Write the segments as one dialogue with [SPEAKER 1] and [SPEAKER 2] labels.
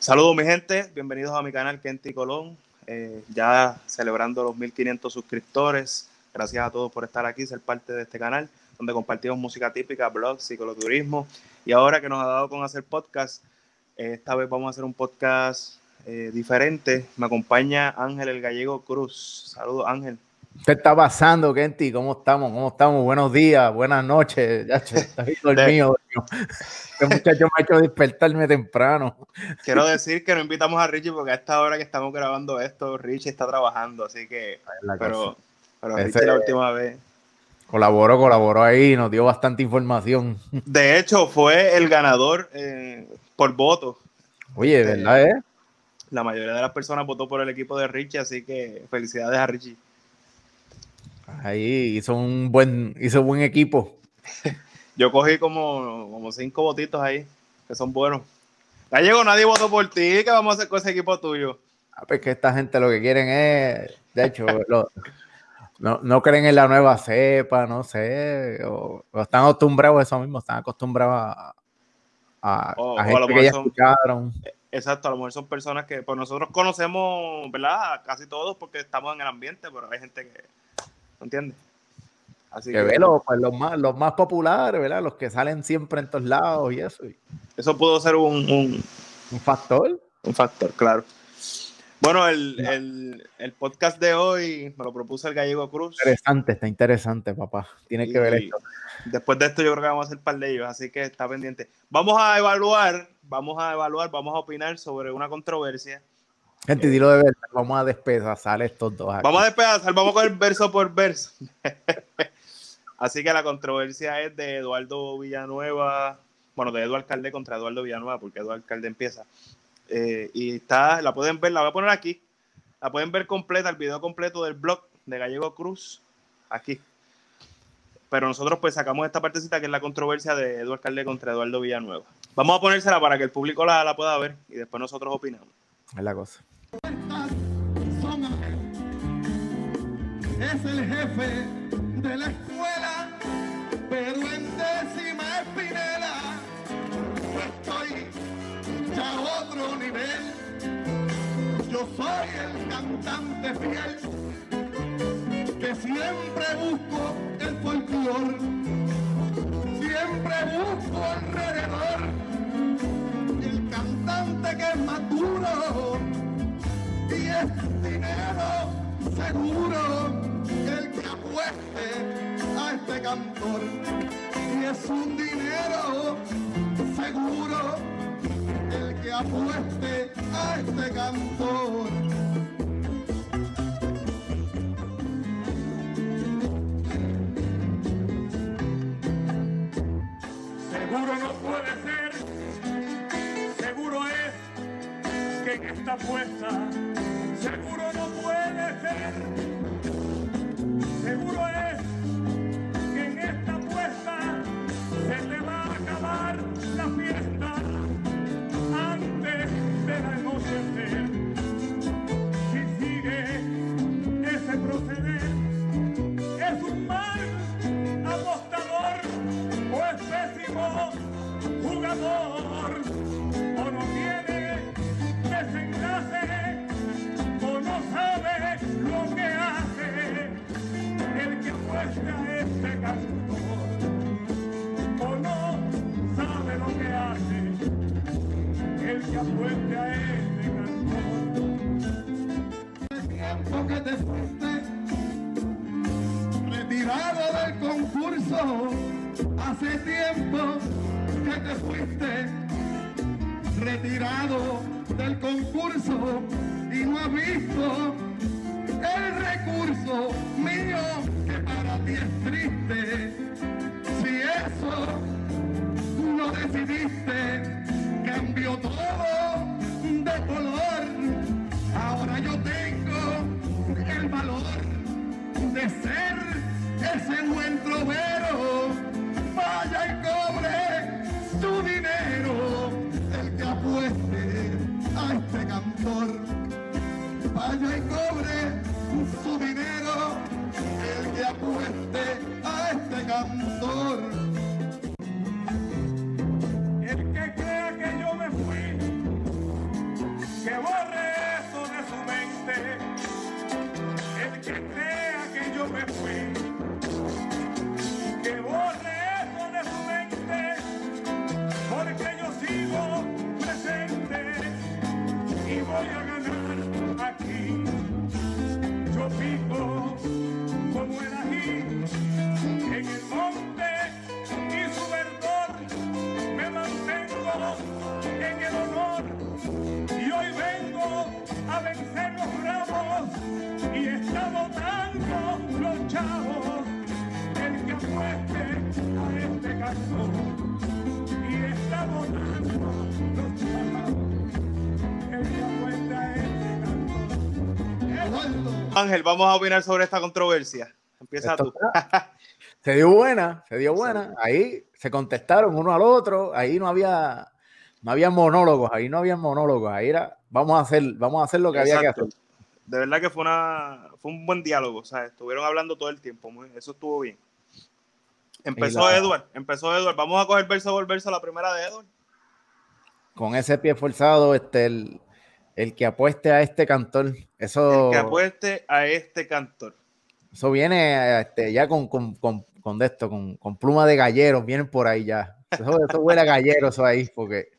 [SPEAKER 1] Saludos mi gente, bienvenidos a mi canal Kenti Colón, eh, ya celebrando los 1500 suscriptores. Gracias a todos por estar aquí, ser parte de este canal, donde compartimos música típica, blogs, cicloturismo. Y ahora que nos ha dado con hacer podcast, eh, esta vez vamos a hacer un podcast eh, diferente. Me acompaña Ángel el Gallego Cruz. Saludos Ángel.
[SPEAKER 2] ¿Qué está pasando, Kenty? ¿Cómo estamos? ¿Cómo estamos? Buenos días, buenas noches. Ya está dormido. Este muchacho me ha hecho despertarme temprano.
[SPEAKER 1] Quiero decir que no invitamos a Richie porque a esta hora que estamos grabando esto, Richie está trabajando, así que. Pero, pero Richie la última vez.
[SPEAKER 2] Colaboró, colaboró ahí, nos dio bastante información.
[SPEAKER 1] De hecho, fue el ganador eh, por voto.
[SPEAKER 2] Oye, este, ¿verdad? Eh?
[SPEAKER 1] La mayoría de las personas votó por el equipo de Richie, así que felicidades a Richie.
[SPEAKER 2] Ahí hizo un buen, hizo buen equipo.
[SPEAKER 1] Yo cogí como, como cinco votitos ahí, que son buenos. Gallego, nadie votó por ti. ¿Qué vamos a hacer con ese equipo tuyo?
[SPEAKER 2] Ah, pues que esta gente lo que quieren es, de hecho, no, creen en la nueva cepa, no sé, o, están acostumbrados a eso mismo, están acostumbrados a, a, gente que ya escucharon.
[SPEAKER 1] Exacto, a lo mejor son personas que pues nosotros conocemos, ¿verdad? Casi todos porque estamos en el ambiente, pero hay gente que ¿me entiendes?
[SPEAKER 2] Así que, ve los, pues, los, más, los más populares, ¿verdad? Los que salen siempre en todos lados y eso.
[SPEAKER 1] Eso pudo ser un,
[SPEAKER 2] un, factor.
[SPEAKER 1] Un factor, claro. Bueno, el, podcast de hoy me lo propuso el Gallego Cruz.
[SPEAKER 2] Interesante, está interesante, papá. Tiene que ver esto.
[SPEAKER 1] Después de esto yo creo que vamos a hacer par de ellos, así que está pendiente. Vamos a evaluar, vamos a evaluar, vamos a opinar sobre una controversia
[SPEAKER 2] Gente, dilo de verdad, vamos a despedazar estos dos.
[SPEAKER 1] Vamos a despedazar, vamos con el verso por verso. Así que la controversia es de Eduardo Villanueva, bueno, de Eduardo Alcalde contra Eduardo Villanueva, porque Eduardo Alcalde empieza. Eh, y está, la pueden ver, la voy a poner aquí. La pueden ver completa, el video completo del blog de Gallego Cruz, aquí. Pero nosotros pues sacamos esta partecita que es la controversia de Eduardo Alcalde contra Eduardo Villanueva. Vamos a ponérsela para que el público la, la pueda ver y después nosotros opinamos.
[SPEAKER 2] Es la cosa.
[SPEAKER 3] Es el jefe de la escuela, pero en décima espinela estoy ya a otro nivel. Yo soy el cantante fiel que siempre busco el folclor, siempre busco alrededor el cantante que es y es dinero seguro el que apueste a este cantor. Y es un dinero seguro el que apueste a este cantor.
[SPEAKER 4] Seguro no puede ser, seguro es que en esta apuesta o no tiene desenlace sabe lo que hace el que apuesta a este cantor. O no sabe lo que hace el que apuesta a este cantor.
[SPEAKER 3] Tiempo que te fuiste retirado del concurso, hace
[SPEAKER 1] Ángel, vamos a opinar sobre esta controversia. Empieza
[SPEAKER 2] Esto
[SPEAKER 1] tú.
[SPEAKER 2] Se dio buena, se dio buena. Ahí se contestaron uno al otro. Ahí no había, no había monólogos. Ahí no había monólogos. Ahí era, vamos a hacer, vamos a hacer lo que había que hacer.
[SPEAKER 1] De verdad que fue una fue un buen diálogo, o sea, estuvieron hablando todo el tiempo, muy- eso estuvo bien. Empezó
[SPEAKER 2] la-
[SPEAKER 1] Edward, empezó Edward. Vamos a coger verso por verso la primera de Edward.
[SPEAKER 2] Con ese pie forzado, este, el, el que apueste a este cantor, eso,
[SPEAKER 1] El que apueste a este cantor.
[SPEAKER 2] eso viene este, ya con, con, con, con de esto, con, con pluma de galleros, vienen por ahí ya. Eso, eso huele a gallero, eso ahí, porque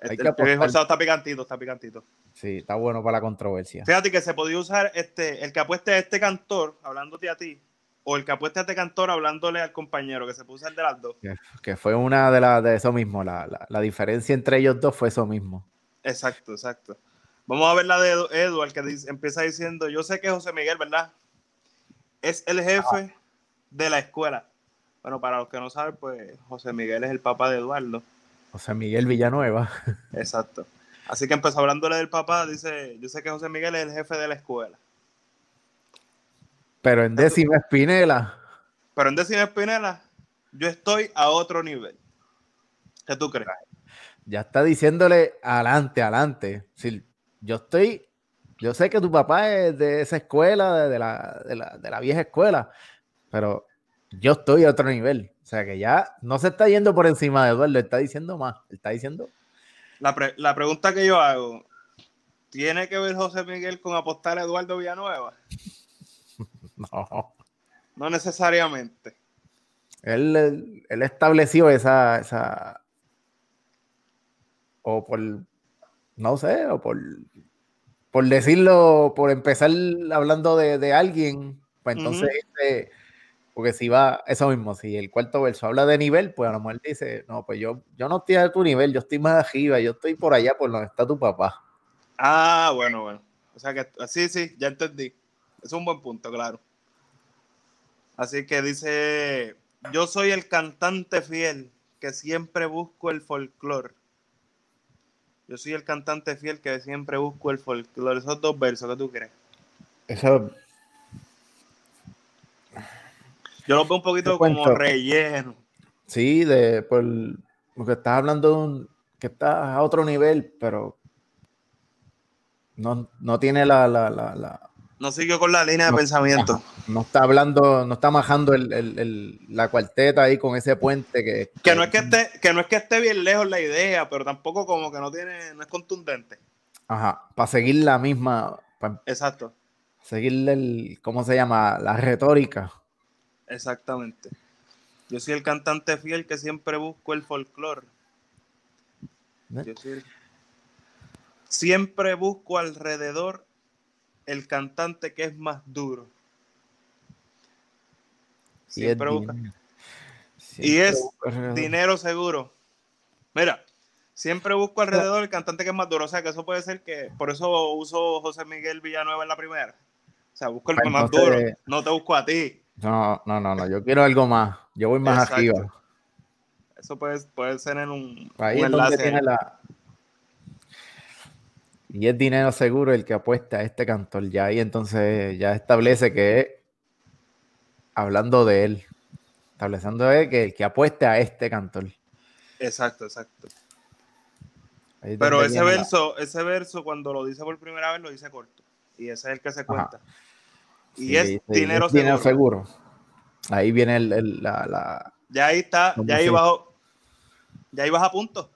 [SPEAKER 2] Hay
[SPEAKER 1] Este,
[SPEAKER 2] que
[SPEAKER 1] el forzado está picantito, está picantito.
[SPEAKER 2] sí, está bueno para la controversia.
[SPEAKER 1] Fíjate que se podía usar este, el que apueste a este cantor, hablándote a ti, o el que apueste a este cantor hablándole al compañero, que se puso el de las dos.
[SPEAKER 2] Que, que fue una de las de eso mismo. La, la, la diferencia entre ellos dos fue eso mismo.
[SPEAKER 1] Exacto, exacto. Vamos a ver la de Edward, que dice- empieza diciendo, yo sé que José Miguel, ¿verdad? Es el jefe de la escuela. Bueno, para los que no saben, pues José Miguel es el papá de Eduardo.
[SPEAKER 2] José Miguel Villanueva.
[SPEAKER 1] Exacto. Así que empezó hablándole del papá, dice, yo sé que José Miguel es el jefe de la escuela.
[SPEAKER 2] Pero en décima Espinela,
[SPEAKER 1] Pero en Décima Espinela, yo estoy a otro nivel. ¿Qué tú crees?
[SPEAKER 2] Ya está diciéndole adelante, adelante. Si yo estoy, yo sé que tu papá es de esa escuela, de, de la, de, la, de la vieja escuela, pero yo estoy a otro nivel. O sea que ya no se está yendo por encima de Eduardo, está diciendo más. Está diciendo,
[SPEAKER 1] La, pre- la pregunta que yo hago, ¿tiene que ver José Miguel con apostar a Eduardo Villanueva?
[SPEAKER 2] no.
[SPEAKER 1] No necesariamente.
[SPEAKER 2] Él, él- él estableció esa, esa. O por. No sé, o por. Por decirlo, por empezar hablando de, de alguien, pues entonces, este, porque si va, eso mismo, si el cuarto verso habla de nivel, pues a lo mejor dice, no, pues yo, yo no estoy a tu nivel, yo estoy más arriba, yo estoy por allá por donde está tu papá.
[SPEAKER 1] Ah, bueno, bueno. O sea que sí, sí, ya entendí. Es un buen punto, claro. Así que dice, yo soy el cantante fiel que siempre busco el folclore. Yo soy el cantante fiel que siempre busco el folclore. Esos dos versos, ¿qué tú crees?
[SPEAKER 2] Eso,
[SPEAKER 1] Yo los veo un poquito como relleno.
[SPEAKER 2] sí, de, por, porque estás hablando de un, que está a otro nivel, pero no, no tiene la, la, la, la-
[SPEAKER 1] No siguió con la línea de
[SPEAKER 2] No.
[SPEAKER 1] pensamiento.
[SPEAKER 2] no está hablando, no está majando el, el- el- la cuarteta ahí con ese puente que,
[SPEAKER 1] Que no es que esté, que no es que esté bien lejos la idea, pero tampoco como que no tiene, no es contundente.
[SPEAKER 2] ajá, para seguir la misma,
[SPEAKER 1] Exacto,
[SPEAKER 2] seguir el, ¿cómo se llama? La retórica.
[SPEAKER 1] exactamente. Yo soy el cantante fiel que siempre busco el folclore.
[SPEAKER 2] ¿eh?
[SPEAKER 1] Yo soy el- Siempre busco alrededor el cantante que es más duro.
[SPEAKER 2] Es
[SPEAKER 1] Siempre busca-
[SPEAKER 2] dinero.
[SPEAKER 1] Y es
[SPEAKER 2] busca
[SPEAKER 1] dinero seguro. Mira, siempre busco alrededor el cantante que es más duro. O sea, que eso puede ser que. Por eso uso José Miguel Villanueva en la primera. O sea, busco el
[SPEAKER 2] Pues
[SPEAKER 1] más duro. No te busco a ti.
[SPEAKER 2] No, no, no, no, yo quiero algo más. Yo voy más
[SPEAKER 1] Exacto.
[SPEAKER 2] arriba.
[SPEAKER 1] Eso puede, puede ser en un,
[SPEAKER 2] Ahí
[SPEAKER 1] un enlace.
[SPEAKER 2] tiene la. Y es dinero seguro el que apuesta a este cantor. Ya ahí entonces ya establece que hablando de él. Estableciendo de que el que apueste a este cantor.
[SPEAKER 1] Exacto, exacto.
[SPEAKER 2] Es
[SPEAKER 1] Pero ese
[SPEAKER 2] la-
[SPEAKER 1] verso, ese verso cuando lo dice por primera vez lo dice corto. Y ese es el que se cuenta. Y
[SPEAKER 2] Sí,
[SPEAKER 1] es
[SPEAKER 2] sí,
[SPEAKER 1] dinero,
[SPEAKER 2] es dinero
[SPEAKER 1] seguro.
[SPEAKER 2] seguro. Ahí viene el- el- la, la-
[SPEAKER 1] Ya ahí está,
[SPEAKER 2] ¿Cómo
[SPEAKER 1] ya ahí bajo, ya ahí vas a punto.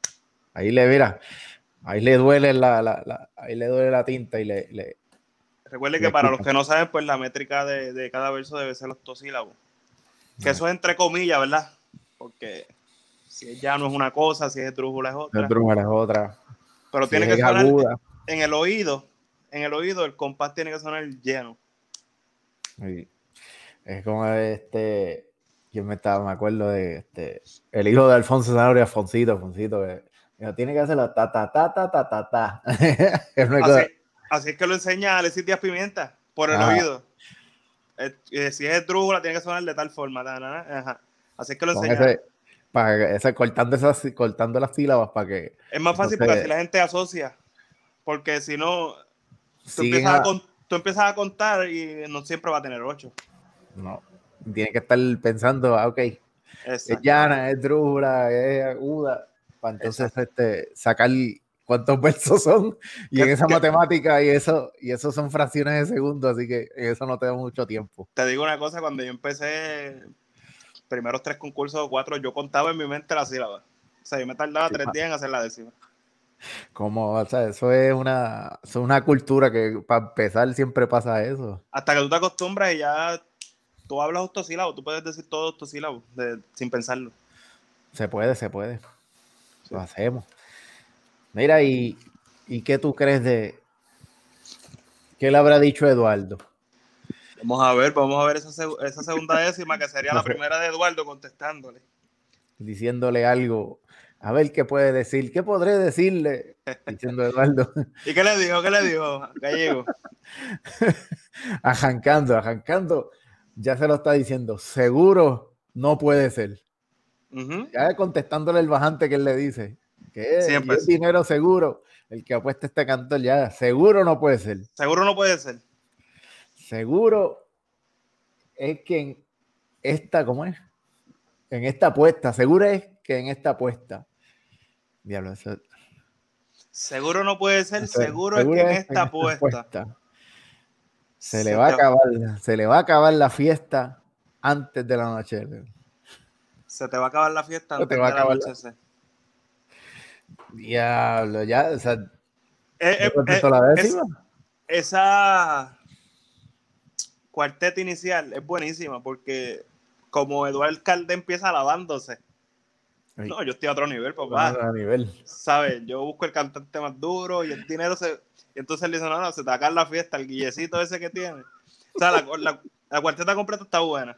[SPEAKER 2] Ahí le mira. Ahí le duele la, la- la- ahí le duele la tinta y le, le-
[SPEAKER 1] Recuerde
[SPEAKER 2] Le
[SPEAKER 1] que para
[SPEAKER 2] quita.
[SPEAKER 1] los que no saben, pues la métrica de, de cada verso debe ser octosílabos. Que eso es entre comillas, ¿verdad? Porque si es ya no es una cosa, si es esdrújula es otra.
[SPEAKER 2] el drummer es otra.
[SPEAKER 1] Pero
[SPEAKER 2] Si
[SPEAKER 1] tiene
[SPEAKER 2] es
[SPEAKER 1] que sonar en el oído, en el oído el compás tiene que sonar lleno.
[SPEAKER 2] Sí. Es como este. Yo me estaba, me acuerdo de este. El hijo de Alfonso Zanahoria, Alfonsito, Alfonsito, que dijo, tiene que hacerlo ta ta ta ta ta ta ta. Cosa-
[SPEAKER 1] Así, así es que lo enseña Alexis Díaz Pimienta, por el
[SPEAKER 2] Ajá.
[SPEAKER 1] oído. Eh, eh, si es esdrújula, tiene que sonar de tal forma. ta, na, na, ajá. Así es que lo
[SPEAKER 2] ese, para ese, cortando, esas, cortando las sílabas para que
[SPEAKER 1] Es más fácil
[SPEAKER 2] Entonces-
[SPEAKER 1] porque así la gente asocia. Porque si no, tú empiezas, a...
[SPEAKER 2] a-
[SPEAKER 1] con- tú empiezas a contar y no siempre va a tener ocho.
[SPEAKER 2] No, tiene que estar pensando, ah, ok, es llana, es drújula, es aguda, para entonces este, sacar cuántos versos son, y en
[SPEAKER 1] ¿Qué-
[SPEAKER 2] esa matemática, y eso, y eso son fracciones de segundo, así que eso no te da mucho tiempo.
[SPEAKER 1] Te digo una cosa, cuando yo empecé primeros tres concursos o cuatro, yo contaba en mi mente la sílaba. O sea, yo me tardaba
[SPEAKER 2] Sí,
[SPEAKER 1] tres días en hacer la décima.
[SPEAKER 2] Como, o sea, eso es una, eso es una cultura que para empezar siempre pasa eso.
[SPEAKER 1] Hasta que tú te acostumbras y ya tú hablas octosílabos, tú puedes decir todo octosílabos de- sin pensarlo.
[SPEAKER 2] Se puede, se puede. Lo hacemos. Mira, y, ¿y qué tú crees de qué le habrá dicho Eduardo?
[SPEAKER 1] Vamos a ver, vamos a ver esa, seg- esa segunda décima que sería la primera de Eduardo contestándole.
[SPEAKER 2] Diciéndole algo. A ver qué puede decir. ¿Qué podré decirle? Diciendo Eduardo.
[SPEAKER 1] ¿Y qué le dijo? ¿Qué le dijo? Gallego.
[SPEAKER 2] Arrancando, arrancando. Ya se lo está diciendo. Seguro no puede ser. Ya contestándole el bajante que él le dice. Que es,
[SPEAKER 1] Siempre
[SPEAKER 2] es dinero seguro. El que apuesta este cantor ya. Seguro no puede ser.
[SPEAKER 1] Seguro no puede ser.
[SPEAKER 2] Seguro es que en esta, ¿cómo es? En esta apuesta, seguro es que en esta apuesta. Diablo, eso.
[SPEAKER 1] Seguro no puede ser. Seguro, es que en esta apuesta.
[SPEAKER 2] Se le va a acabar, se le va a acabar la fiesta antes de la noche.
[SPEAKER 1] Se te va a acabar la fiesta
[SPEAKER 2] Se te va a acabar la-. Diablo, ya, o sea,
[SPEAKER 1] Eh,
[SPEAKER 2] ¿ya
[SPEAKER 1] eh, eh, es- esa cuarteta inicial es buenísima porque como Eduardo Calde empieza alabándose.
[SPEAKER 2] Ay,
[SPEAKER 1] No, yo estoy a otro nivel, papá.
[SPEAKER 2] a nivel.
[SPEAKER 1] ¿Sabes? Yo busco el cantante más duro y el dinero se. Y entonces él dice: No, no, se te va a la fiesta, el guillecito ese que tiene. O sea, la, la- la cuarteta completa está buena.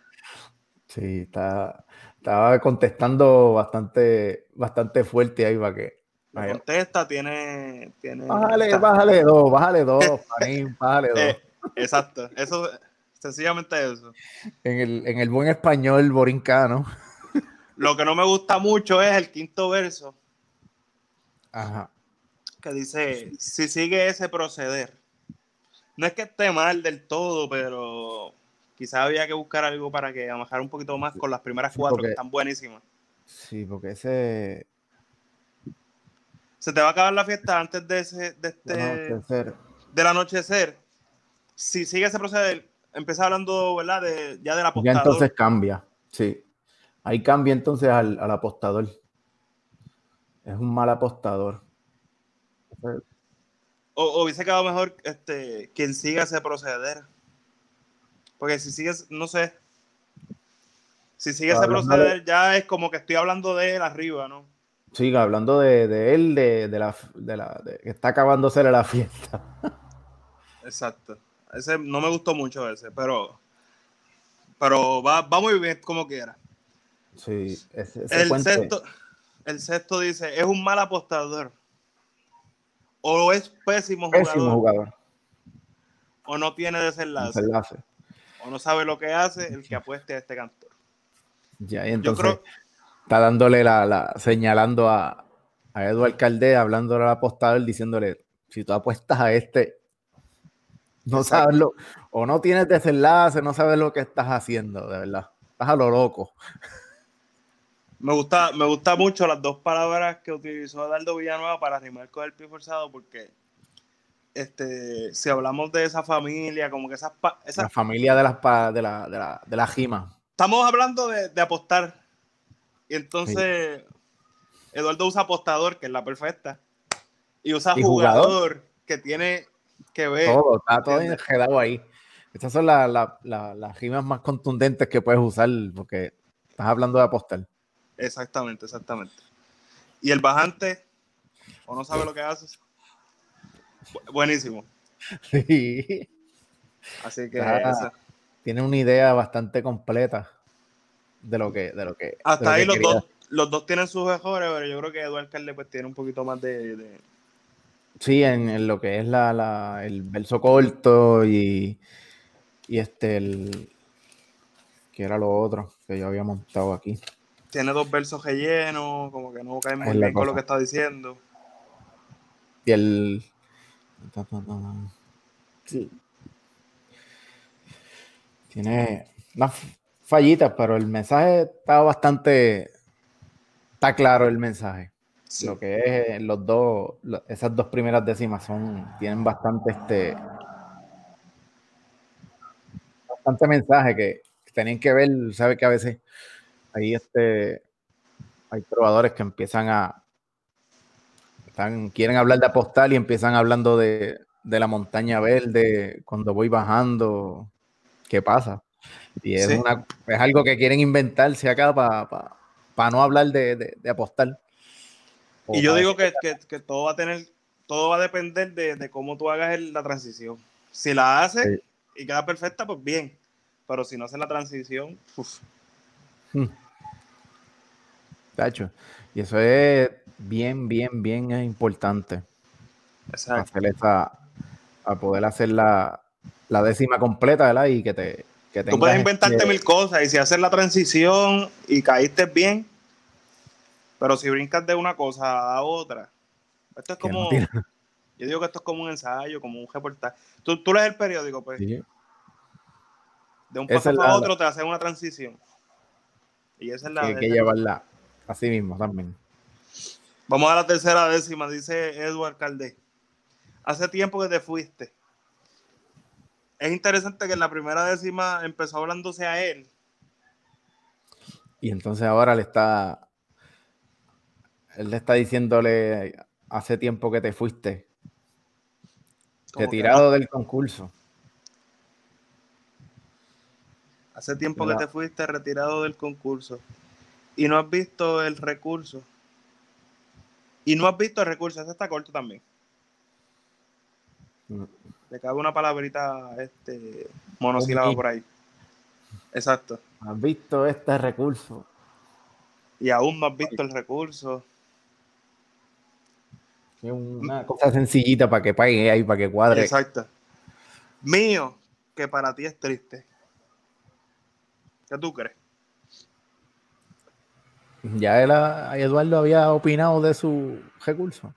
[SPEAKER 2] Sí, está, estaba contestando bastante, bastante fuerte ahí para que.
[SPEAKER 1] Contesta, tiene. tiene
[SPEAKER 2] Bájale,
[SPEAKER 1] está-
[SPEAKER 2] bájale dos, bájale dos, Panín, bájale dos.
[SPEAKER 1] eh, exacto. Eso, sencillamente eso.
[SPEAKER 2] En el, en el buen español borincano.
[SPEAKER 1] Lo que no me gusta mucho es el quinto verso
[SPEAKER 2] Ajá.
[SPEAKER 1] que dice: Si sigue ese proceder. No es que esté mal del todo, pero quizás había que buscar algo para que amajar un poquito más con las primeras cuatro,
[SPEAKER 2] porque-
[SPEAKER 1] que están buenísimas.
[SPEAKER 2] Sí, porque ese.
[SPEAKER 1] Se te va a acabar la fiesta antes de ese, de este,
[SPEAKER 2] tercer-
[SPEAKER 1] del anochecer. Si sigue ese proceder, empieza hablando, ¿verdad? De, ya del
[SPEAKER 2] ya
[SPEAKER 1] apostador.
[SPEAKER 2] entonces cambia. Sí. Ahí cambia entonces al, al apostador. Es un mal apostador.
[SPEAKER 1] O, o hubiese quedado mejor este, quien siga ese proceder. Porque si sigues, no sé. Si sigue ese proceder, ya es como que estoy hablando de él arriba, ¿no?
[SPEAKER 2] Siga hablando de, de él, de, de la, de la de que está acabándose la fiesta.
[SPEAKER 1] Exacto. Ese no me gustó mucho ese, pero. Pero va, va muy bien como quiera.
[SPEAKER 2] Sí, ese, ese
[SPEAKER 1] El sexto, el sexto dice, es un mal apostador. O es pésimo jugador.
[SPEAKER 2] pésimo jugador.
[SPEAKER 1] O no tiene desenlace.
[SPEAKER 2] Desenlace.
[SPEAKER 1] O no sabe lo que hace el que apueste a este cantor.
[SPEAKER 2] Ya, y
[SPEAKER 1] Yo
[SPEAKER 2] entonces
[SPEAKER 1] creo,
[SPEAKER 2] está dándole la, la señalando a, a Eduard Caldé, hablándole al apostador, diciéndole, si tú apuestas a este, no sabes lo, o no tienes desenlace, no sabes lo que estás haciendo, de verdad. Estás a lo loco.
[SPEAKER 1] me gusta, me gusta mucho las dos palabras que utilizó Eduardo Villanueva para rimar con el pie forzado, porque este, si hablamos de esa familia, como que esas, esas
[SPEAKER 2] La familia de las de la, de la, de la Jima.
[SPEAKER 1] estamos hablando de, de apostar. Y entonces Eduardo usa apostador, que es la perfecta, y usa
[SPEAKER 2] Y jugador.
[SPEAKER 1] jugador, que tiene que ver.
[SPEAKER 2] Todo, está todo enredado ahí. Estas son la- la- la- las rimas más contundentes que puedes usar, porque estás hablando de apostar.
[SPEAKER 1] Exactamente, exactamente. Y el bajante, o no sabe lo que haces. Bu- Buenísimo.
[SPEAKER 2] Sí.
[SPEAKER 1] Así que
[SPEAKER 2] Ah,
[SPEAKER 1] esa-
[SPEAKER 2] Tiene una idea bastante completa de lo que, de lo que.
[SPEAKER 1] hasta
[SPEAKER 2] lo
[SPEAKER 1] ahí
[SPEAKER 2] que
[SPEAKER 1] los
[SPEAKER 2] quería.
[SPEAKER 1] dos, los dos tienen sus mejores, pero yo creo que Eduardo Calde pues tiene un poquito más de, de-
[SPEAKER 2] Sí, en, en lo que es la, la- el verso corto y, y este el que era lo otro. que yo había montado aquí.
[SPEAKER 1] Tiene dos versos rellenos, como que no caen muy bien con lo que está diciendo.
[SPEAKER 2] Y el. Sí. Tiene unas fallitas, pero el mensaje está bastante. Está claro el mensaje.
[SPEAKER 1] Sí.
[SPEAKER 2] Lo que es los dos, esas dos primeras décimas son, tienen bastante este. Bastante mensaje que tienen que ver, sabe que a veces ahí este hay probadores que empiezan a están, quieren hablar de apostar y empiezan hablando de, de la montaña verde cuando voy bajando. ¿Qué pasa? Y es,
[SPEAKER 1] Sí.
[SPEAKER 2] una, es algo que quieren inventarse acá para no hablar de, de- de apostar. O
[SPEAKER 1] Y yo
[SPEAKER 2] pa-
[SPEAKER 1] digo que, que- que todo va a tener, todo va a depender de, de cómo tú hagas el- la transición. Si la haces y queda perfecta, pues bien. Pero si no haces la transición, uf,
[SPEAKER 2] Tacho. Y eso es bien, bien, bien importante.
[SPEAKER 1] exacto.
[SPEAKER 2] Hacer esa, a poder hacer la, la décima completa, ¿verdad? Y que te. Que
[SPEAKER 1] Tú puedes inventarte
[SPEAKER 2] este,
[SPEAKER 1] mil cosas y si haces la transición y caíste bien, pero si brincas de una cosa a otra, esto es como, yo digo que esto es como un ensayo, como un reportaje. Tú, tú lees el periódico, pues,
[SPEAKER 2] Sí.
[SPEAKER 1] de un paso
[SPEAKER 2] es
[SPEAKER 1] a otro te hacen una transición. Y esa es la...
[SPEAKER 2] hay que llevarla así mismo también.
[SPEAKER 1] Vamos a la tercera décima, dice Edward Caldé. Hace tiempo que te fuiste. Es interesante que en la primera décima empezó hablándose a él.
[SPEAKER 2] Y entonces ahora le está. Él le está diciéndole hace tiempo que te fuiste, retirado del concurso.
[SPEAKER 1] Hace tiempo
[SPEAKER 2] La-
[SPEAKER 1] que te fuiste retirado del concurso. Y no has visto el recurso. Y no has visto el recurso. Ese está corto también.
[SPEAKER 2] Mm.
[SPEAKER 1] Le cabe una palabrita este, monosílaba por ahí. Exacto.
[SPEAKER 2] ¿Has visto este recurso?
[SPEAKER 1] Y aún no has visto el recurso.
[SPEAKER 2] Es una cosa sencillita para que pague ahí, para que cuadre.
[SPEAKER 1] Exacto. Mío, que para ti es triste. ¿Qué tú crees?
[SPEAKER 2] Ya él, Eduardo había opinado de su recurso.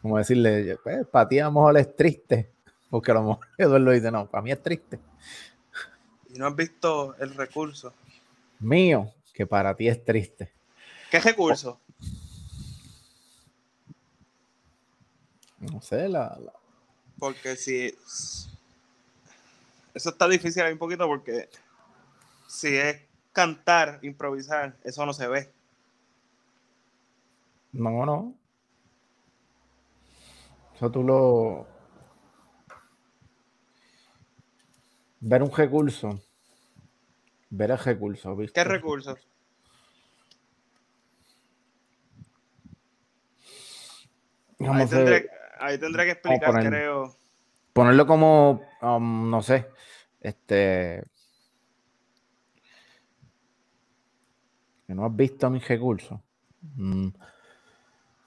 [SPEAKER 2] Como decirle, pues, para ti a lo mejor es triste. Porque a lo mejor Eduardo dice, no, para mí es triste.
[SPEAKER 1] Y no has visto el recurso.
[SPEAKER 2] Mío, que para ti es triste.
[SPEAKER 1] ¿Qué recurso?
[SPEAKER 2] No sé, la, la-
[SPEAKER 1] Porque si. Eso está difícil ahí un poquito porque si es cantar, improvisar, eso no se ve.
[SPEAKER 2] No, no. Eso tú lo. Ver un recurso. Ver el recurso. ¿viste?
[SPEAKER 1] ¿Qué recurso?
[SPEAKER 2] Vamos
[SPEAKER 1] Ahí tendré, ahí tendré que explicar,
[SPEAKER 2] poner-
[SPEAKER 1] creo.
[SPEAKER 2] ponerlo como, um, no sé, este. Que no has visto mis recursos. Mm,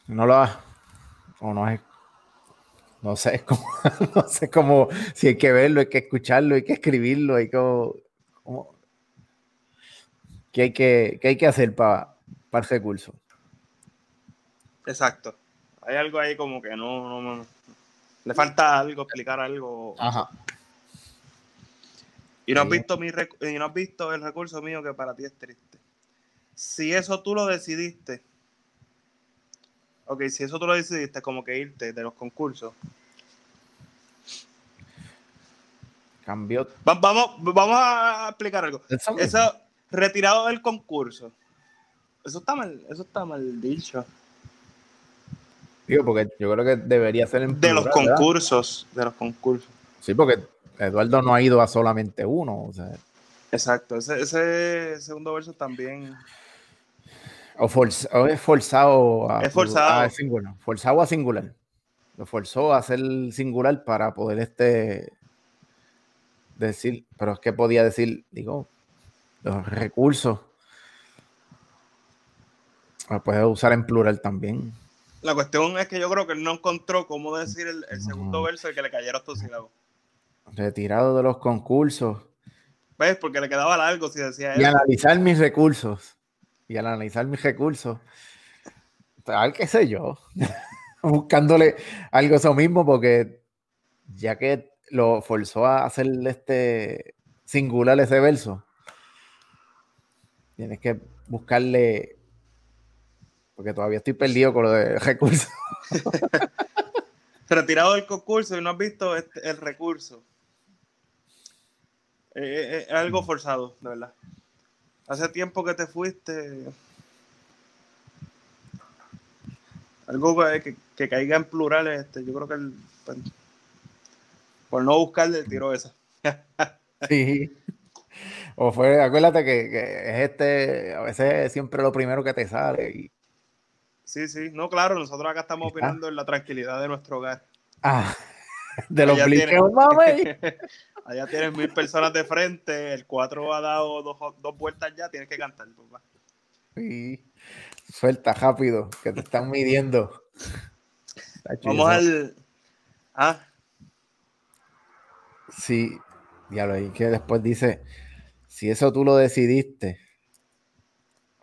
[SPEAKER 2] no lo has. O no es. No sé, es como, no sé cómo, si hay que verlo, hay que escucharlo, hay que escribirlo, hay que, como- ¿qué hay que, qué hay que hacer para el recurso?
[SPEAKER 1] Exacto. Hay algo ahí como que no, no, no- Le falta algo, explicar algo.
[SPEAKER 2] Ajá.
[SPEAKER 1] Y no has visto mi y no has visto el recurso mío que para ti es triste. Si eso tú lo decidiste, ok, si eso tú lo decidiste, como que irte de los concursos.
[SPEAKER 2] Cambió.
[SPEAKER 1] Va- vamos, vamos a explicar algo.
[SPEAKER 2] Eso
[SPEAKER 1] retirado del concurso. Eso está mal, eso está mal dicho.
[SPEAKER 2] Digo, porque yo creo que debería ser en
[SPEAKER 1] De los
[SPEAKER 2] plural, ¿verdad?
[SPEAKER 1] concursos, de los concursos.
[SPEAKER 2] Sí, porque Eduardo no ha ido a solamente uno. O, sea,
[SPEAKER 1] Exacto, ese, ese segundo verso también.
[SPEAKER 2] O, forz- o es forzado a,
[SPEAKER 1] Es forzado.
[SPEAKER 2] a singular. Forzado a singular. Lo forzó a hacer singular para poder este decir, pero es que podía decir, digo, los recursos. Lo puedes usar en plural también.
[SPEAKER 1] La cuestión es que yo creo que él no encontró cómo decir el, el segundo
[SPEAKER 2] No.
[SPEAKER 1] verso y que le cayera estos sílabos.
[SPEAKER 2] Retirado de los concursos.
[SPEAKER 1] ¿Ves? Porque le quedaba largo si decía
[SPEAKER 2] Y
[SPEAKER 1] eso.
[SPEAKER 2] analizar mis recursos. Y al analizar mis recursos, tal qué sé yo, buscándole algo eso mismo, porque ya que lo forzó a hacer este singular ese verso, tienes que buscarle, porque todavía estoy perdido con lo de recursos.
[SPEAKER 1] Retirado del concurso y no has visto este- el recurso. Eh, eh, eh, es algo forzado, de verdad. Hace tiempo que te fuiste. Algo que, que- que caiga en plural, este, yo creo que el, pues, por no buscarle tiró esa.
[SPEAKER 2] Sí. O fue, acuérdate que, que es este, a veces es siempre lo primero que te sale. Y,
[SPEAKER 1] Sí, sí, no, claro, nosotros acá estamos opinando en la tranquilidad de nuestro hogar.
[SPEAKER 2] ah, de los
[SPEAKER 1] tiene.
[SPEAKER 2] mami.
[SPEAKER 1] Allá tienes mil personas de frente, el 4 ha dado dos, dos vueltas ya, tienes que cantar, papá.
[SPEAKER 2] Sí. Suelta rápido, que te están midiendo.
[SPEAKER 1] Vamos al. Ah,
[SPEAKER 2] Sí, diablo, y que después dice, si eso tú lo decidiste,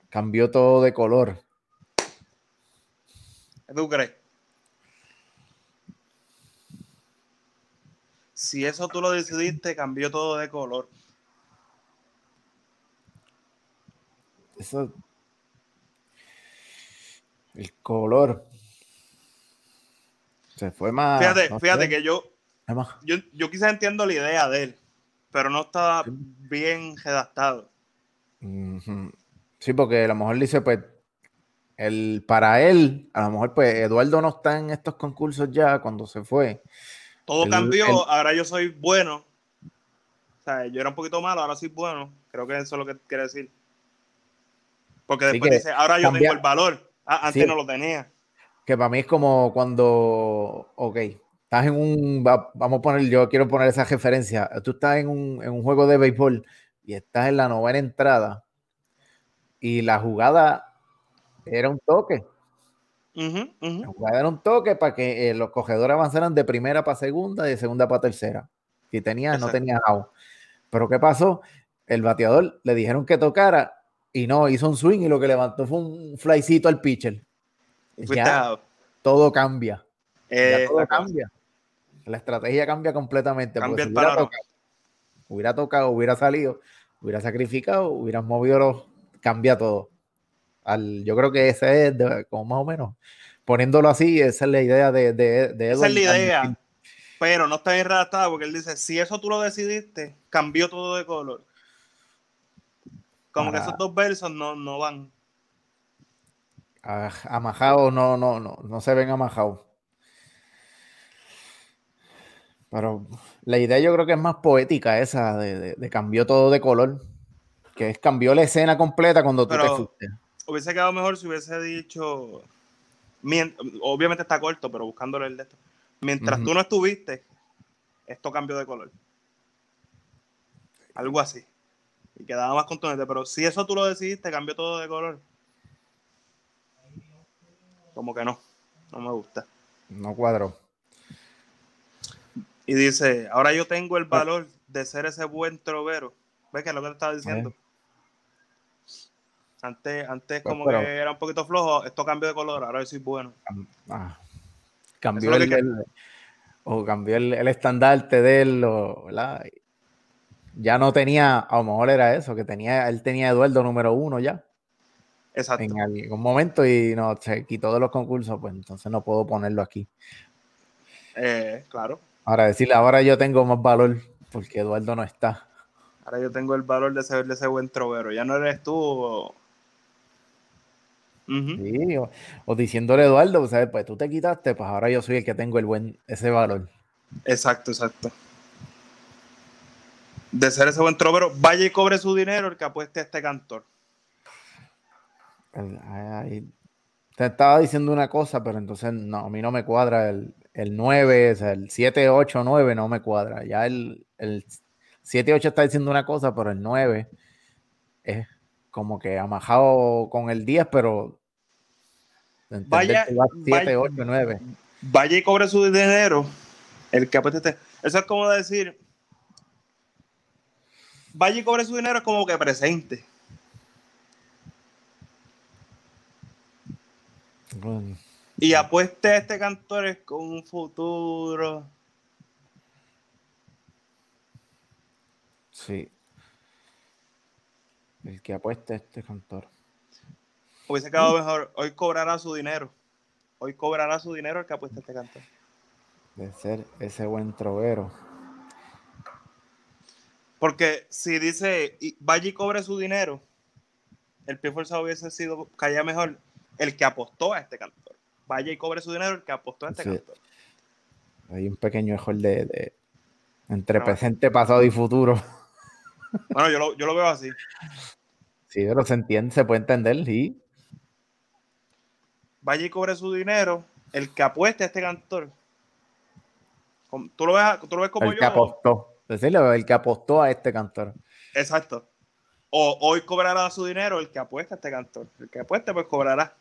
[SPEAKER 2] cambió todo de color.
[SPEAKER 1] ¿qué tú crees? Si eso tú lo decidiste, cambió todo de color.
[SPEAKER 2] Eso. El color. Se fue más.
[SPEAKER 1] Fíjate,
[SPEAKER 2] no
[SPEAKER 1] fíjate
[SPEAKER 2] sé,
[SPEAKER 1] que yo, yo, yo quizás entiendo la idea de él, pero no está bien redactado.
[SPEAKER 2] Sí, porque a lo mejor dice, pues, el, para él, a lo mejor, pues, Eduardo no está en estos concursos ya cuando se fue.
[SPEAKER 1] Todo
[SPEAKER 2] El-
[SPEAKER 1] cambió,
[SPEAKER 2] el-
[SPEAKER 1] ahora yo soy bueno. O sea, yo era un poquito malo, ahora soy bueno. Creo que eso es lo que quiere decir. Porque después dice, ahora yo tengo el valor. Ah, antes
[SPEAKER 2] Sí.
[SPEAKER 1] no lo tenía.
[SPEAKER 2] Que para mí es como cuando, ok, estás en un, va- vamos a poner, yo quiero poner esa referencia, tú estás en un, en un juego de béisbol y estás en la novena entrada y la jugada era un toque, La
[SPEAKER 1] ujú.
[SPEAKER 2] jugada era un toque para que eh, los cogedores avanzaran de primera para segunda y de segunda para tercera. Si tenía, no tenía out. Pero ¿qué pasó? El bateador le dijeron que tocara y no, hizo un swing y lo que levantó fue un flycito al pitcher. Ya. Todo cambia. ya todo cambia. La estrategia cambia completamente. porque
[SPEAKER 1] Cambia
[SPEAKER 2] si
[SPEAKER 1] el
[SPEAKER 2] hubiera,
[SPEAKER 1] panorama.
[SPEAKER 2] tocado, hubiera tocado, hubiera salido, hubiera sacrificado, hubieras movido los. Cambia todo. Al, yo creo que ese es, de- como más o menos, poniéndolo así, esa es la idea de, de, de
[SPEAKER 1] Esa es la idea. Pero no está bien redactada porque él dice, si eso tú lo decidiste, cambió todo de color. Como que
[SPEAKER 2] Para-
[SPEAKER 1] esos dos versos no, no van.
[SPEAKER 2] Ah, Amajados no, no, no, no se ven amajados. Pero la idea yo creo que es más poética esa de, de- de cambió todo de color. Que es cambió la escena completa cuando tú te fuiste.
[SPEAKER 1] Hubiese quedado mejor si hubiese dicho. Obviamente está corto, pero buscándole el de esto. Mientras tú no estuviste, esto cambió de color. Algo así. Y quedaba más contundente. Pero si eso tú lo decidiste, cambió todo de color. Como que no. No me gusta.
[SPEAKER 2] No cuadró.
[SPEAKER 1] Y dice, ahora yo tengo el valor de ser ese buen trovero. ¿Ves que es lo que te estaba diciendo? Antes, antes
[SPEAKER 2] Pues,
[SPEAKER 1] como
[SPEAKER 2] pero-
[SPEAKER 1] que era un poquito flojo, esto cambió de color, ahora yo soy bueno.
[SPEAKER 2] Ah, cambió
[SPEAKER 1] es
[SPEAKER 2] el, o cambió el, el estandarte de él, o, ¿verdad? Ya no tenía, a lo mejor era eso, que tenía, él tenía Eduardo número uno ya
[SPEAKER 1] Exacto.
[SPEAKER 2] en algún momento y no se quitó de los concursos, pues entonces no puedo ponerlo aquí.
[SPEAKER 1] Eh, claro.
[SPEAKER 2] Ahora decirle, ahora yo tengo más valor porque Eduardo no está.
[SPEAKER 1] Ahora yo tengo el valor de ser de ese buen trovero. Ya no eres tú. O- Ujú.
[SPEAKER 2] Sí, o, o diciéndole a Eduardo, pues, ¿sabes? pues tú te quitaste, pues ahora yo soy el que tengo el buen, ese valor.
[SPEAKER 1] Exacto, exacto. De ser ese buen trovero, vaya y cobre su dinero el que apueste a este cantor.
[SPEAKER 2] El- ay, te estaba diciendo una cosa, pero entonces no, a mí no me cuadra el, el 9, o sea, el 7, 8, 9 no me cuadra. Ya el, el 7, 8 está diciendo una cosa, pero el 9 es como que amajado con el 10, pero
[SPEAKER 1] Vaya-
[SPEAKER 2] que va 7,
[SPEAKER 1] vaya-
[SPEAKER 2] 8, 9.
[SPEAKER 1] Vaya y cobre su dinero el que apueste a este. Eso es como decir. vaya y cobre su dinero es como que presente.
[SPEAKER 2] Bueno,
[SPEAKER 1] Y apueste a este cantor es con un futuro.
[SPEAKER 2] sí. El que apuesta a este cantor.
[SPEAKER 1] Hubiese quedado mejor. Hoy cobrará su dinero. Hoy cobrará su dinero el que apueste a este cantor.
[SPEAKER 2] De ser ese buen trovero.
[SPEAKER 1] Porque si dice y vaya y cobre su dinero, el pie forzado hubiese sido caía mejor el que apostó a este cantor. Vaya y cobre su dinero el que apostó a este
[SPEAKER 2] Sí.
[SPEAKER 1] cantor.
[SPEAKER 2] Hay un pequeño mejor de, de- entre
[SPEAKER 1] No.
[SPEAKER 2] presente, pasado y futuro.
[SPEAKER 1] Bueno, yo lo, yo lo veo así.
[SPEAKER 2] Sí, pero se entiende, se puede entender, sí.
[SPEAKER 1] Vaya y cobre su dinero el que apueste a este cantor. ¿Tú lo ves, tú lo ves como
[SPEAKER 2] el
[SPEAKER 1] yo?
[SPEAKER 2] que apostó. Decirle, el que apostó a este cantor.
[SPEAKER 1] Exacto. O hoy cobrará su dinero el que apuesta a este cantor. El que apueste, pues cobrará.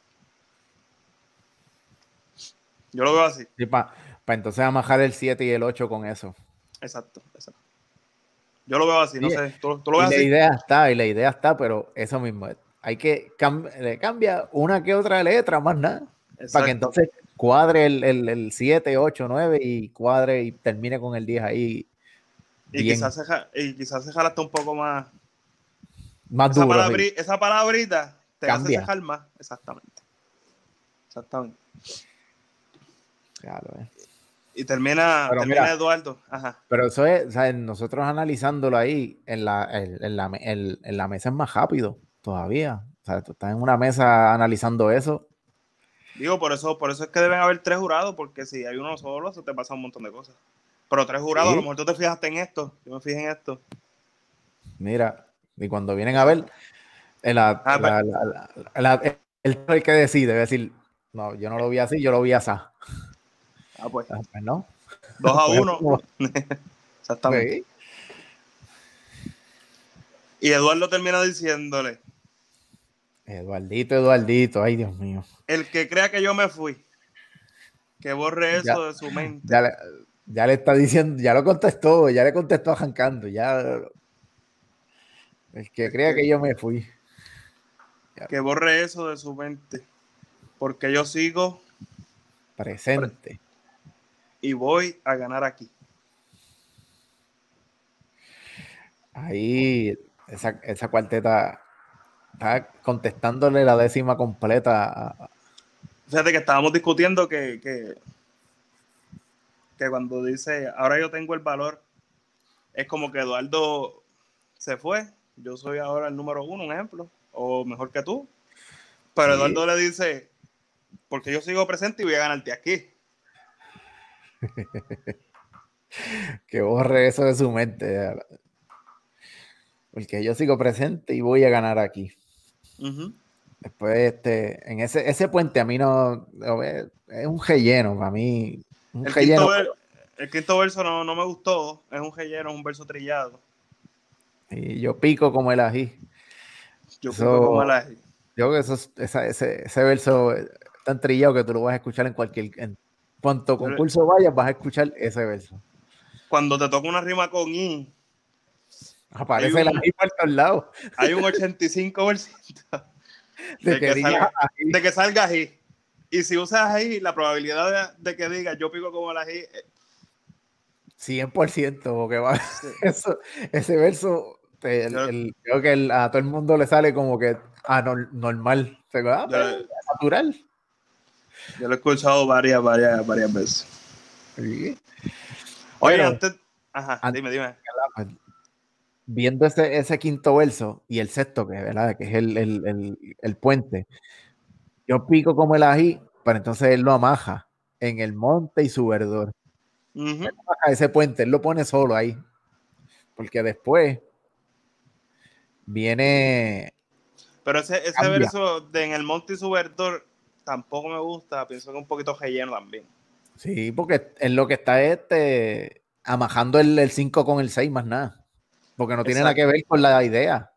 [SPEAKER 1] Yo lo veo así.
[SPEAKER 2] para entonces amajar el 7 y el 8 con eso.
[SPEAKER 1] Exacto, exacto. Yo lo veo así, no
[SPEAKER 2] Sí,
[SPEAKER 1] sé. ¿Tú, tú lo
[SPEAKER 2] Y
[SPEAKER 1] ves
[SPEAKER 2] la
[SPEAKER 1] así?
[SPEAKER 2] idea está, y la idea está, pero eso mismo. Hay que cam- le cambia una que otra letra, más nada. Para que entonces cuadre el, el, el 7, 8, 9 y cuadre y termine con el 10 ahí.
[SPEAKER 1] Y
[SPEAKER 2] bien.
[SPEAKER 1] quizás, se, y quizás se jala hasta un poco más.
[SPEAKER 2] Más
[SPEAKER 1] Esa,
[SPEAKER 2] duro. sí.
[SPEAKER 1] palabri- esa palabrita te
[SPEAKER 2] Cambia.
[SPEAKER 1] hace cejar más. Exactamente. Exactamente.
[SPEAKER 2] Claro, eh.
[SPEAKER 1] Y termina,
[SPEAKER 2] Pero
[SPEAKER 1] termina
[SPEAKER 2] mira.
[SPEAKER 1] Eduardo. Ajá.
[SPEAKER 2] Pero eso es, ¿sabes? nosotros analizándolo ahí en la, en, en la, en la mesa es más rápido todavía. O sea, tú estás en una mesa analizando eso.
[SPEAKER 1] Digo, por eso, por eso es que deben haber tres jurados, porque si hay uno solo, se te pasa un montón de cosas. Pero tres jurados,
[SPEAKER 2] Sí.
[SPEAKER 1] a lo mejor tú te fijaste en esto, yo me fijé en esto.
[SPEAKER 2] Mira, y cuando vienen a ver, el, la-
[SPEAKER 1] Ah,
[SPEAKER 2] la- la- la- el, el que decide, decir, no, yo no lo vi así, yo lo vi así. Ah,
[SPEAKER 1] Ah, pues,
[SPEAKER 2] pues no.
[SPEAKER 1] dos a
[SPEAKER 2] Pues,
[SPEAKER 1] uno. Exactamente. Y Eduardo termina diciéndole,
[SPEAKER 2] Eduardito, Eduardito, ay Dios mío.
[SPEAKER 1] el que crea que yo me fui, que borre eso
[SPEAKER 2] Ya.
[SPEAKER 1] de su mente.
[SPEAKER 2] Ya le, ya le está diciendo, ya lo contestó, ya le contestó arrancando, ya. El que crea que yo me fui.
[SPEAKER 1] Que borre eso de su mente. Porque yo sigo
[SPEAKER 2] Presente.
[SPEAKER 1] y voy a ganar aquí.
[SPEAKER 2] Ahí, esa, esa cuarteta está contestándole la décima completa.
[SPEAKER 1] Fíjate que estábamos discutiendo que, que, que cuando dice, ahora yo tengo el valor, es como que Eduardo se fue, yo soy ahora el número uno, un ejemplo, o mejor que tú. Pero
[SPEAKER 2] Sí.
[SPEAKER 1] Eduardo le dice, porque yo sigo presente y voy a ganarte aquí.
[SPEAKER 2] que borre eso de su mente. Porque yo sigo presente y voy a ganar aquí. Después, este, en ese, ese puente a mí no, es un relleno, para mí. Un
[SPEAKER 1] El,
[SPEAKER 2] relleno.
[SPEAKER 1] quinto ver- el quinto verso no, no me gustó, es un relleno, es un verso trillado.
[SPEAKER 2] Y yo pico como el ají.
[SPEAKER 1] Yo
[SPEAKER 2] Eso-
[SPEAKER 1] creo como la-
[SPEAKER 2] Yo creo que eso, esa- ese, ese verso es tan trillado que tú lo vas a escuchar en cualquier. En cuanto concurso vayas, vas a escuchar ese verso.
[SPEAKER 1] Cuando te toca una rima con I,
[SPEAKER 2] Aparece
[SPEAKER 1] un-
[SPEAKER 2] ají por todos lados.
[SPEAKER 1] hay un 85%
[SPEAKER 2] De
[SPEAKER 1] de
[SPEAKER 2] que
[SPEAKER 1] salga- de que salga ají. Y si usas ají, la probabilidad de, de que diga yo pico como el ají, eh,
[SPEAKER 2] 100%, porque va, eso, ese verso, el- el- creo que el- a todo el mundo le sale como que ah, nor- normal. O sea, ah, pues, natural.
[SPEAKER 1] yo lo he escuchado varias, varias, varias veces.
[SPEAKER 2] Sí.
[SPEAKER 1] Oye, antes. Ajá, dime, dime.
[SPEAKER 2] Viendo ese, ese quinto verso y el sexto, que, ¿verdad? que es el, el- el- el puente, yo pico como el ají, pero entonces él lo amaja en el monte y su verdor. Amaja ese puente, él lo pone solo ahí. Porque después viene
[SPEAKER 1] Pero ese, ese verso de en el monte y su verdor tampoco me gusta. Pienso que es un poquito relleno también.
[SPEAKER 2] Sí, porque en lo que está este amajando el 5 con el 6 más nada. Porque no tiene nada que ver con la idea.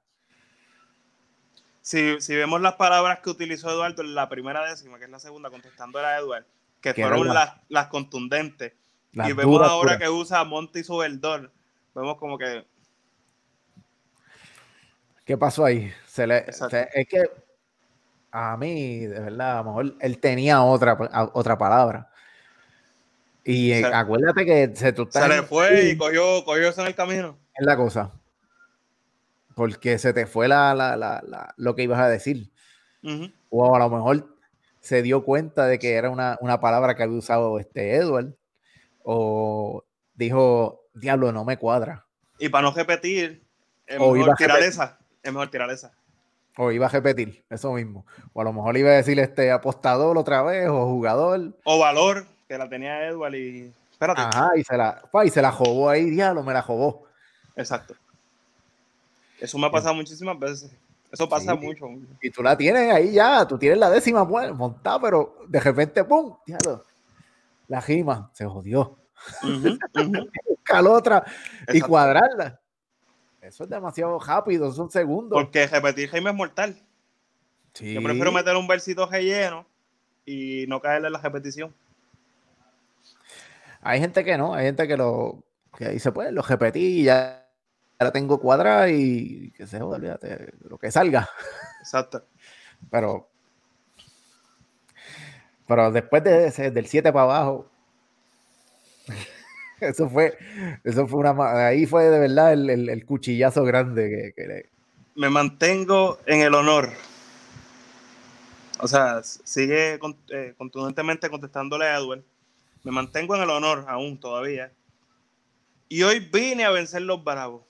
[SPEAKER 1] Si, si vemos las palabras que utilizó Eduardo en la primera décima, que es la segunda, contestando a Eduardo, que fueron las, las contundentes,
[SPEAKER 2] Las
[SPEAKER 1] y vemos
[SPEAKER 2] duras,
[SPEAKER 1] ahora
[SPEAKER 2] duras.
[SPEAKER 1] que usa monte y su verdor, vemos como que
[SPEAKER 2] ¿Qué pasó ahí? Se le,
[SPEAKER 1] Exacto.
[SPEAKER 2] se- es que a mí, de verdad, a lo mejor él tenía otra, a- otra palabra. Y eh,
[SPEAKER 1] Se-
[SPEAKER 2] acuérdate que se, tú estás
[SPEAKER 1] Se le fue y cogió, cogió eso en el camino.
[SPEAKER 2] Es la cosa. Porque se te fue la, la- la- la- lo que ibas a decir. O a lo mejor se dio cuenta de que era una, una palabra que había usado este Edward. O dijo, diablo, no me cuadra.
[SPEAKER 1] Y para no repetir, es
[SPEAKER 2] O
[SPEAKER 1] mejor tirar esa. Es mejor tirar esa.
[SPEAKER 2] O iba a repetir, eso mismo. O a lo mejor iba a decir este apostador otra vez, o jugador.
[SPEAKER 1] O valor, que la tenía Edward y. Espérate.
[SPEAKER 2] Ajá, y se la, pa, y se la jobó ahí, diablo, me la jobó.
[SPEAKER 1] Exacto. Eso me ha pasado muchísimas veces. Eso pasa
[SPEAKER 2] Sí.
[SPEAKER 1] mucho. mucho.
[SPEAKER 2] Y tú la tienes ahí ya, tú tienes la décima montada, pero de repente, ¡pum! La gima se jodió.
[SPEAKER 1] Ujú.
[SPEAKER 2] Buscar otra y
[SPEAKER 1] Exacto.
[SPEAKER 2] cuadrarla. Eso es demasiado rápido, son segundos.
[SPEAKER 1] Porque repetir Jaime es mortal.
[SPEAKER 2] Sí.
[SPEAKER 1] Yo prefiero meter un versito relleno y no caerle en la repetición.
[SPEAKER 2] Hay gente que no, hay gente que lo que dice, pues lo repetí y ya la tengo cuadrada y que se joda, olvídate, lo que salga.
[SPEAKER 1] Exacto.
[SPEAKER 2] Pero, pero después de ese, del 7 para abajo, eso fue, eso fue una, ahí fue de verdad el, el- el cuchillazo grande que, que le-
[SPEAKER 1] Me mantengo en el honor. O sea, sigue con- eh, contundentemente contestándole a Edward. Me mantengo en el honor aún todavía. Y hoy vine a vencer los bravos.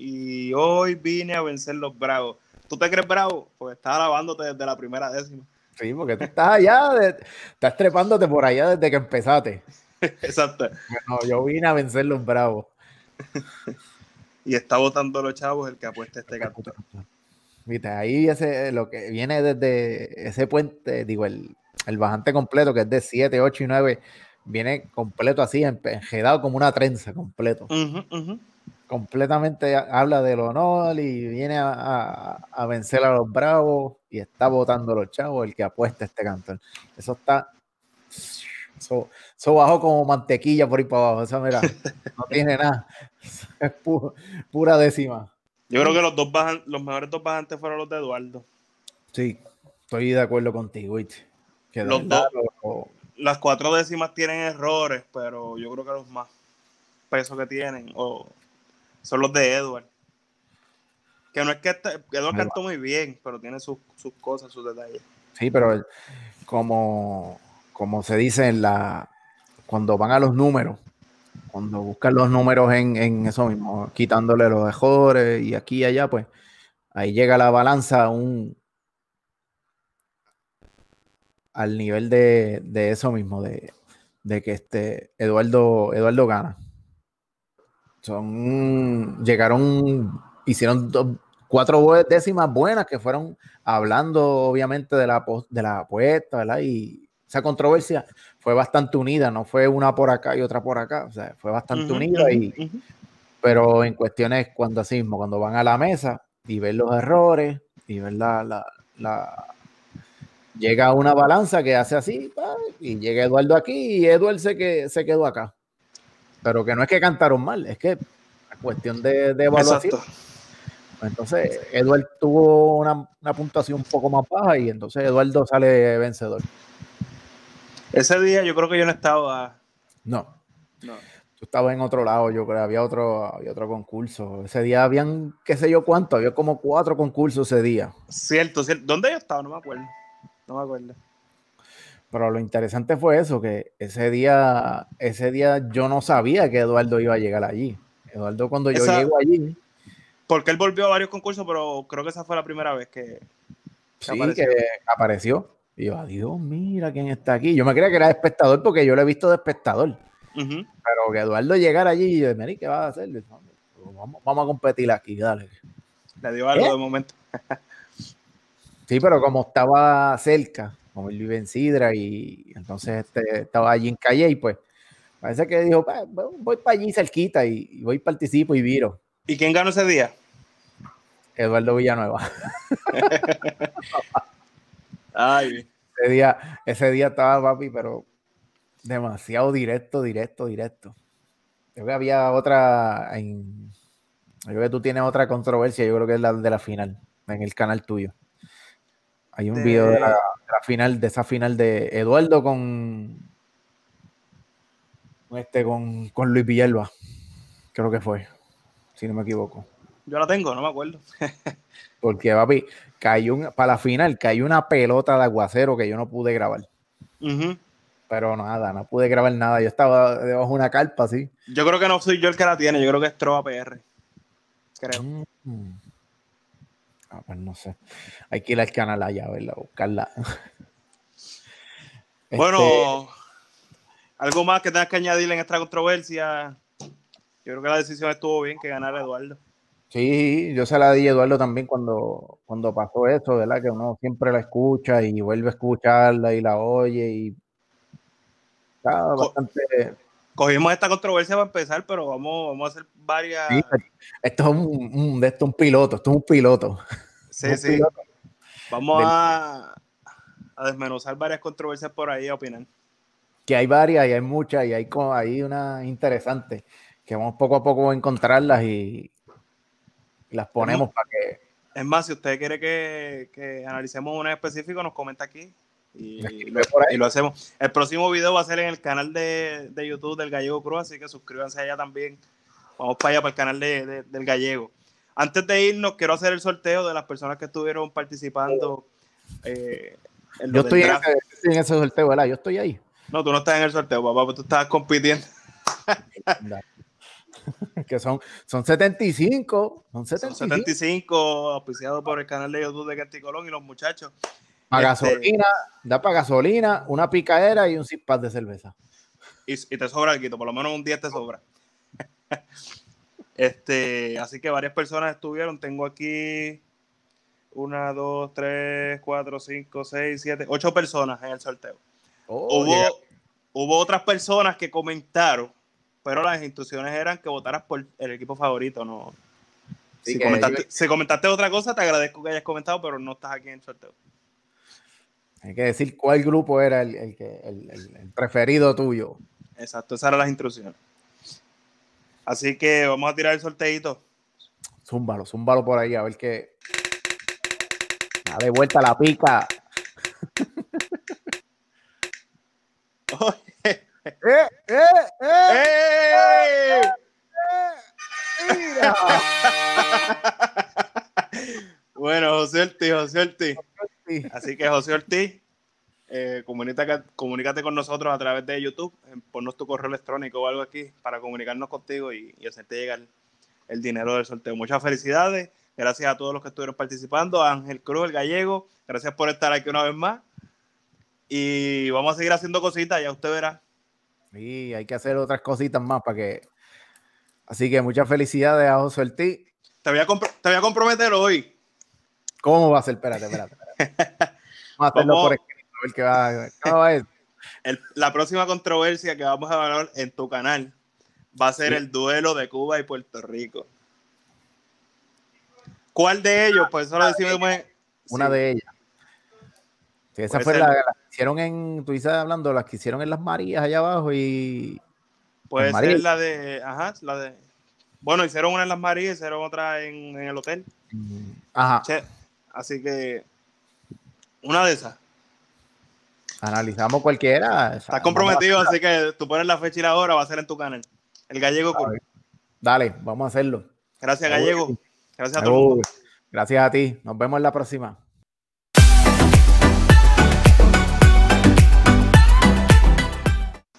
[SPEAKER 1] Y hoy vine a vencer los bravos. ¿Tú te crees bravo? Pues estás alabándote desde la primera décima.
[SPEAKER 2] Sí, porque tú estás allá, de- estás trepándote por allá desde que empezaste.
[SPEAKER 1] Exacto.
[SPEAKER 2] No, yo vine a vencer los bravos.
[SPEAKER 1] Y está votando los chavos el que apuesta este canto.
[SPEAKER 2] Viste, ahí ese, lo que viene desde ese puente, digo, el, el bajante completo, que es de 7, 8 y 9, viene completo así, enredado como una trenza, completo. Completamente ha- habla del honor y viene a, a- a vencer a los bravos y está votando los chavos, el que apuesta este cantor. Eso está. Eso, eso bajó como mantequilla por ahí para abajo. Eso, mira, no tiene nada. Es pu- pura décima.
[SPEAKER 1] Yo creo que los dos bajan, los mejores dos bajantes fueron los de Eduardo.
[SPEAKER 2] Sí, estoy de acuerdo contigo,
[SPEAKER 1] Los dos. Las cuatro décimas tienen errores, pero yo creo que los más pesos que tienen o son los de Edward. Que no es que este- Edward cantó muy bien, pero tiene sus, sus cosas, sus detalles.
[SPEAKER 2] Sí, pero como, como se dice en la cuando van a los números, cuando buscan los números en, en eso mismo, quitándole los errores y aquí y allá, pues ahí llega la balanza a un al nivel de, de eso mismo, de, de que este Eduardo, Eduardo gana. Son llegaron, hicieron dos- cuatro décimas buenas que fueron hablando obviamente de la, de la apuesta, ¿verdad? Y esa controversia fue bastante unida, no fue una por acá y otra por acá, o sea, fue bastante unida, y, pero en cuestiones cuando así mismo, cuando van a la mesa y ven los errores y ven la, la, la- llega una balanza que hace así y llega Eduardo aquí y Eduardo se, que, se quedó acá. Pero que no es que cantaron mal, es que la cuestión de, de evaluación.
[SPEAKER 1] Exacto.
[SPEAKER 2] Entonces, Eduardo tuvo una, una puntuación un poco más baja y entonces Eduardo sale vencedor.
[SPEAKER 1] Ese día yo creo que yo no estaba.
[SPEAKER 2] No,
[SPEAKER 1] No.
[SPEAKER 2] tú estabas en otro lado, yo creo, había otro, había otro concurso. Ese día habían, qué sé yo cuánto, había como cuatro concursos ese día.
[SPEAKER 1] Cierto, cierto. ¿Dónde yo estaba? No me acuerdo. No me acuerdo.
[SPEAKER 2] Pero lo interesante fue eso, que ese día, ese día yo no sabía que Eduardo iba a llegar allí. Eduardo, cuando yo
[SPEAKER 1] Esa-
[SPEAKER 2] llego allí,
[SPEAKER 1] Porque él volvió a varios concursos, pero creo que esa fue la primera vez que.
[SPEAKER 2] sí,
[SPEAKER 1] apareció.
[SPEAKER 2] que apareció. Y yo, adiós, mira quién está aquí. Yo me creía que era espectador porque yo lo he visto de espectador. Pero que Eduardo llegara allí y yo, Mary, ¿qué vas a hacer? Digo, Vamos, vamos a competir aquí, dale.
[SPEAKER 1] Le dio algo
[SPEAKER 2] ¿Eh?
[SPEAKER 1] de momento.
[SPEAKER 2] Sí, pero como estaba cerca, como él vive en Sidra y entonces este, estaba allí en Calle y pues parece que dijo, "Pa, voy- voy para allí cerquita y, y voy participo y viro.
[SPEAKER 1] ¿Y quién ganó ese día?
[SPEAKER 2] Eduardo Villanueva.
[SPEAKER 1] Ay,
[SPEAKER 2] Ese día, ese día estaba papi, pero demasiado directo, directo, directo. Creo que había otra en, Yo creo que tú tienes otra controversia, yo creo que es la de la final, en el canal tuyo. Hay un
[SPEAKER 1] De-
[SPEAKER 2] video de la, de la final, de esa final de Eduardo con, este, con, con Luis Villalba. Creo que fue, si no me equivoco.
[SPEAKER 1] Yo la tengo, no me acuerdo.
[SPEAKER 2] Porque, papi, cayó un- para la final, cayó una pelota de aguacero que yo no pude grabar.
[SPEAKER 1] Ujú.
[SPEAKER 2] Pero nada, no pude grabar nada. Yo estaba debajo de una carpa así.
[SPEAKER 1] Yo creo que no soy yo el que la tiene, yo creo que es Trova PR. Creo.
[SPEAKER 2] Mm. Ah, pues no sé. Hay que ir al canal allá, ¿verdad? Buscarla. Este,
[SPEAKER 1] Bueno, algo más que tengas que añadir en esta controversia. Yo creo que la decisión estuvo bien que ganara Eduardo.
[SPEAKER 2] Sí, yo se la di a Eduardo también cuando, cuando pasó eso, ¿verdad? Que uno siempre la escucha y vuelve a escucharla y la oye y está bastante...
[SPEAKER 1] Cogimos esta controversia para empezar, pero vamos, vamos a hacer varias.
[SPEAKER 2] Sí, esto es un, un- de esto un piloto, esto es un piloto.
[SPEAKER 1] Sí,
[SPEAKER 2] Un
[SPEAKER 1] sí.
[SPEAKER 2] piloto.
[SPEAKER 1] Vamos
[SPEAKER 2] del-
[SPEAKER 1] a, a desmenuzar varias controversias por ahí a opinar.
[SPEAKER 2] Que hay varias y hay muchas y hay, hay una interesante que vamos poco a poco a encontrarlas y, y las ponemos para que
[SPEAKER 1] Es más, si usted quiere que, que analicemos una en específico, nos comenta aquí y lo hacemos. El próximo video va a ser en el canal de, de YouTube del Gallego Cruz, así que suscríbanse allá también. Vamos para allá, para el canal de- de- del Gallego. Antes de irnos, quiero hacer el sorteo de las personas que estuvieron participando. eh, en
[SPEAKER 2] yo estoy en ese, estoy en ese sorteo, ¿verdad? Yo estoy ahí.
[SPEAKER 1] No, tú no estás en el sorteo, papá, tú estás compitiendo.
[SPEAKER 2] que son, son 75, son
[SPEAKER 1] Son
[SPEAKER 2] 75.
[SPEAKER 1] 75 auspiciados por el canal de YouTube de Canticolón y los muchachos.
[SPEAKER 2] Para
[SPEAKER 1] Este-
[SPEAKER 2] gasolina, da para gasolina, una picadera y un pack de cerveza.
[SPEAKER 1] y, y te sobra algo, por lo menos un día te sobra. este, así que varias personas estuvieron. Tengo aquí una, dos, tres, cuatro, cinco, seis, siete, ocho personas en el sorteo.
[SPEAKER 2] Oh,
[SPEAKER 1] hubo, hubo otras personas que comentaron, pero las instrucciones eran que votaras por el equipo favorito, no.
[SPEAKER 2] Sí,
[SPEAKER 1] Si comentaste,
[SPEAKER 2] yo-
[SPEAKER 1] si comentaste otra cosa, te agradezco que hayas comentado, pero no estás aquí en el sorteo.
[SPEAKER 2] Hay que decir cuál grupo era el- el preferido tuyo.
[SPEAKER 1] Exacto, esas eran las instrucciones. Así que vamos a tirar el sorteito.
[SPEAKER 2] Zúmbalo, zúmbalo por ahí a ver qué. Dale vuelta la pica. ¡Eh, eh, eh!
[SPEAKER 1] ¡Ey!
[SPEAKER 2] ¡Mira!
[SPEAKER 1] Bueno, José Ortiz, José Ortiz.
[SPEAKER 2] Sí.
[SPEAKER 1] Así que José Ortiz, eh, comunícate, comunícate con nosotros a través de YouTube, eh, ponnos tu correo electrónico o algo aquí para comunicarnos contigo y, y hacerte llegar el dinero del sorteo. Muchas felicidades, gracias a todos los que estuvieron participando, a Ángel Cruz, el gallego, gracias por estar aquí una vez más. Y vamos a seguir haciendo cositas, ya usted verá.
[SPEAKER 2] Sí, hay que hacer otras cositas más para que. Así que muchas felicidades a José Ortiz.
[SPEAKER 1] Te voy a, te voy a comprometer hoy.
[SPEAKER 2] ¿Cómo va a ser? Espérate, espérate. espérate. Vamos a hacerlo
[SPEAKER 1] Vamos.
[SPEAKER 2] por ver qué va, qué va a ser.
[SPEAKER 1] El- la próxima controversia que vamos a hablar en tu canal va a ser
[SPEAKER 2] Sí.
[SPEAKER 1] el duelo de Cuba y Puerto Rico. ¿Cuál de ellos? Pues eso lo decimos. en-
[SPEAKER 2] Una
[SPEAKER 1] sí.
[SPEAKER 2] de ellas. Sí, esa
[SPEAKER 1] Puede
[SPEAKER 2] fue la, la que hicieron en, tú dices hablando, las que hicieron en las Marías allá abajo y
[SPEAKER 1] Puede ser la de. Ajá, la de. Bueno, hicieron una en Las Marías, hicieron otra en, en el hotel.
[SPEAKER 2] ajá,
[SPEAKER 1] Che, así que. Una de esas.
[SPEAKER 2] Analizamos cualquiera.
[SPEAKER 1] Estás comprometido, así que tú pones la fecha y la hora, va a ser en tu canal. El Gallego.
[SPEAKER 2] Dale, vamos a hacerlo.
[SPEAKER 1] Gracias, Gallego. Gracias a todo el mundo.
[SPEAKER 2] Gracias a ti. Nos vemos en la próxima.